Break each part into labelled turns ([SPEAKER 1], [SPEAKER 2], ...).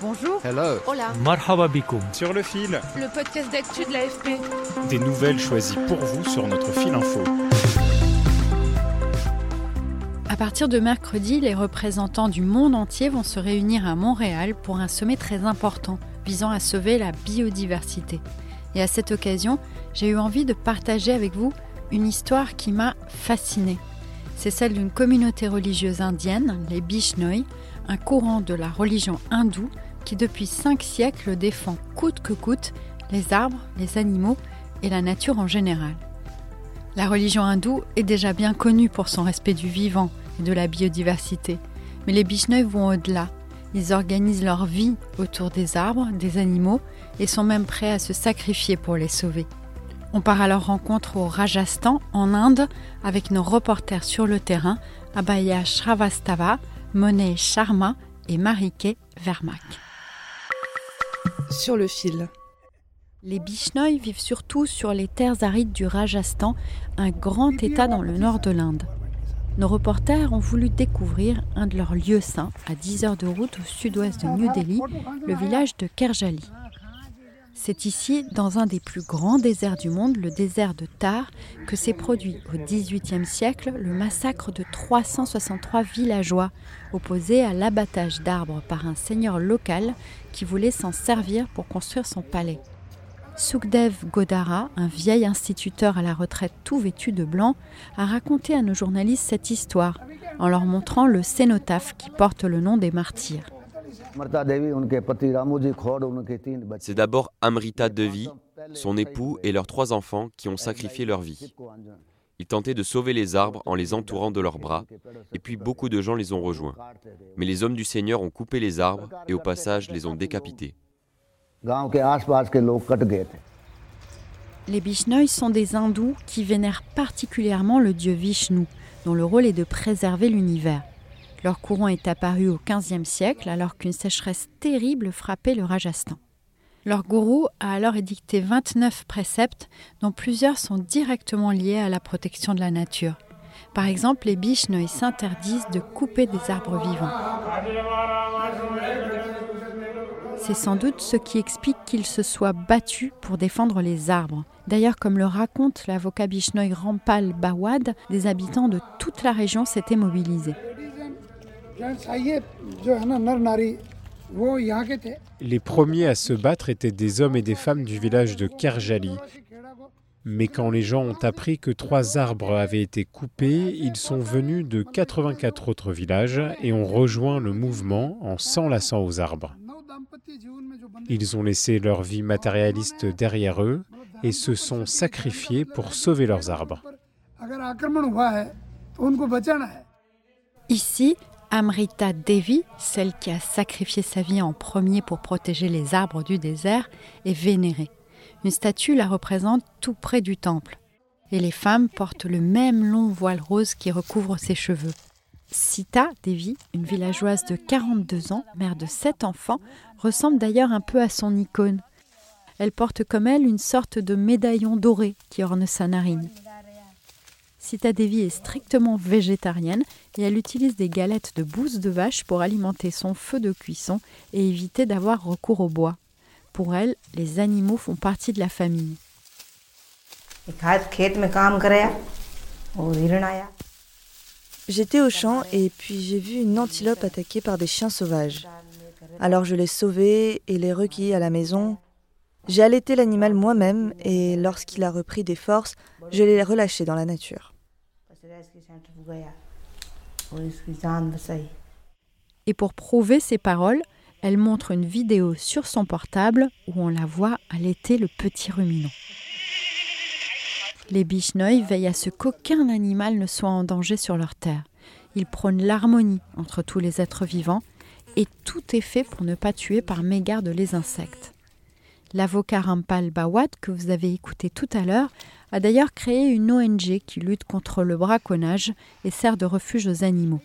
[SPEAKER 1] Bonjour.
[SPEAKER 2] Hello.
[SPEAKER 1] Hola.
[SPEAKER 3] Marhaba bikoum.
[SPEAKER 4] Sur le fil,
[SPEAKER 1] Le podcast d'actu de l'AFP.
[SPEAKER 4] des nouvelles choisies pour vous sur notre fil info.
[SPEAKER 5] À partir de mercredi, les représentants du monde entier vont se réunir à Montréal pour un sommet très important visant à sauver la biodiversité. Et à cette occasion, j'ai eu envie de partager avec vous une histoire qui m'a fascinée. C'est celle d'une communauté religieuse indienne, les Bishnoi, un courant de la religion hindoue qui depuis cinq siècles défend coûte que coûte les arbres, les animaux et la nature en général. La religion hindoue est déjà bien connue pour son respect du vivant et de la biodiversité, mais les Bishnoi vont au-delà. Ils organisent leur vie autour des arbres, des animaux et sont même prêts à se sacrifier pour les sauver. On part à leur rencontre au Rajasthan, en Inde, avec nos reporters sur le terrain, Abhaya Shravastava, Monet Sharma et Marike Vermak.
[SPEAKER 1] Sur le fil.
[SPEAKER 5] Les Bishnoi vivent surtout sur les terres arides du Rajasthan, un grand état dans le nord de l'Inde. Nos reporters ont voulu découvrir un de leurs lieux saints, à 10 heures de route au sud-ouest de New Delhi, le village de Kerjali. C'est ici, dans un des plus grands déserts du monde, le désert de Tar, que s'est produit au XVIIIe siècle le massacre de 363 villageois, opposés à l'abattage d'arbres par un seigneur local qui voulait s'en servir pour construire son palais. Sukhdev Godara, un vieil instituteur à la retraite tout vêtu de blanc, a raconté à nos journalistes cette histoire en leur montrant le cénotaphe qui porte le nom des martyrs.
[SPEAKER 6] C'est d'abord Amrita Devi, son époux et leurs trois enfants qui ont sacrifié leur vie. Ils tentaient de sauver les arbres en les entourant de leurs bras, et puis beaucoup de gens les ont rejoints. Mais les hommes du Seigneur ont coupé les arbres et au passage les ont décapités.
[SPEAKER 5] Les Bishnoi sont des hindous qui vénèrent particulièrement le dieu Vishnu, dont le rôle est de préserver l'univers. Leur courant est apparu au XVe siècle alors qu'une sécheresse terrible frappait le Rajasthan. Leur gourou a alors édicté 29 préceptes dont plusieurs sont directement liés à la protection de la nature. Par exemple, les Bishnoi s'interdisent de couper des arbres vivants. C'est sans doute ce qui explique qu'ils se soient battus pour défendre les arbres. D'ailleurs, comme le raconte l'avocat Bishnoi Rampal Bawad, des habitants de toute la région s'étaient mobilisés.
[SPEAKER 4] Les premiers à se battre étaient des hommes et des femmes du village de Kerjali. Mais quand les gens ont appris que trois arbres avaient été coupés, ils sont venus de 84 autres villages et ont rejoint le mouvement en s'enlaçant aux arbres. Ils ont laissé leur vie matérialiste derrière eux et se sont sacrifiés pour sauver leurs arbres.
[SPEAKER 5] Ici, Amrita Devi, celle qui a sacrifié sa vie en premier pour protéger les arbres du désert, est vénérée. Une statue la représente tout près du temple. Et les femmes portent le même long voile rose qui recouvre ses cheveux. Sita Devi, une villageoise de 42 ans, mère de sept enfants, ressemble d'ailleurs un peu à son icône. Elle porte comme elle une sorte de médaillon doré qui orne sa narine. Sita Devi est strictement végétarienne et elle utilise des galettes de bouse de vache pour alimenter son feu de cuisson et éviter d'avoir recours au bois. Pour elle, les animaux font partie de la famille.
[SPEAKER 7] J'étais au champ et puis j'ai vu une antilope attaquée par des chiens sauvages. Alors je l'ai sauvée et l'ai recueillie à la maison. J'ai allaité l'animal moi-même et lorsqu'il a repris des forces, je l'ai relâché dans la nature.
[SPEAKER 5] Et pour prouver ses paroles, elle montre une vidéo sur son portable où on la voit allaiter le petit ruminant. Les Bishnoi veillent à ce qu'aucun animal ne soit en danger sur leur terre. Il prône l'harmonie entre tous les êtres vivants et tout est fait pour ne pas tuer par mégarde les insectes. L'avocat Rampal Bawad, que vous avez écouté tout à l'heure, a d'ailleurs créé une ONG qui lutte contre le braconnage et sert de refuge aux animaux.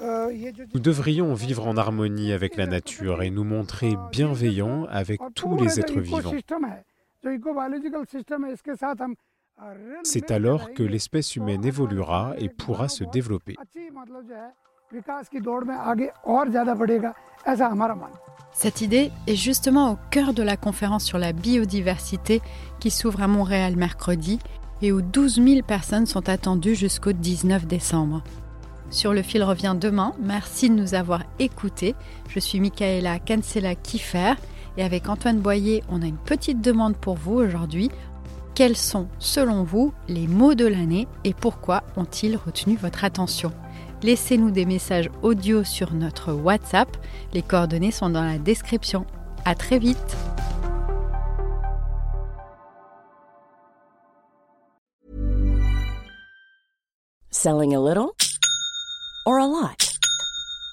[SPEAKER 4] Nous devrions vivre en harmonie avec la nature et nous montrer bienveillants avec tous les êtres vivants. C'est alors que l'espèce humaine évoluera et pourra se développer.
[SPEAKER 5] Cette idée est justement au cœur de la conférence sur la biodiversité qui s'ouvre à Montréal mercredi et où 12 000 personnes sont attendues jusqu'au 19 décembre. Sur le fil revient demain. Merci de nous avoir écoutés. Je suis Michaela Cancela Kiffer et avec Antoine Boyer, on a une petite demande pour vous aujourd'hui. Quels sont, selon vous, les mots de l'année et pourquoi ont-ils retenu votre attention? Laissez-nous des messages audio sur notre WhatsApp. Les coordonnées sont dans la description. À très vite.
[SPEAKER 2] Selling a little or a lot?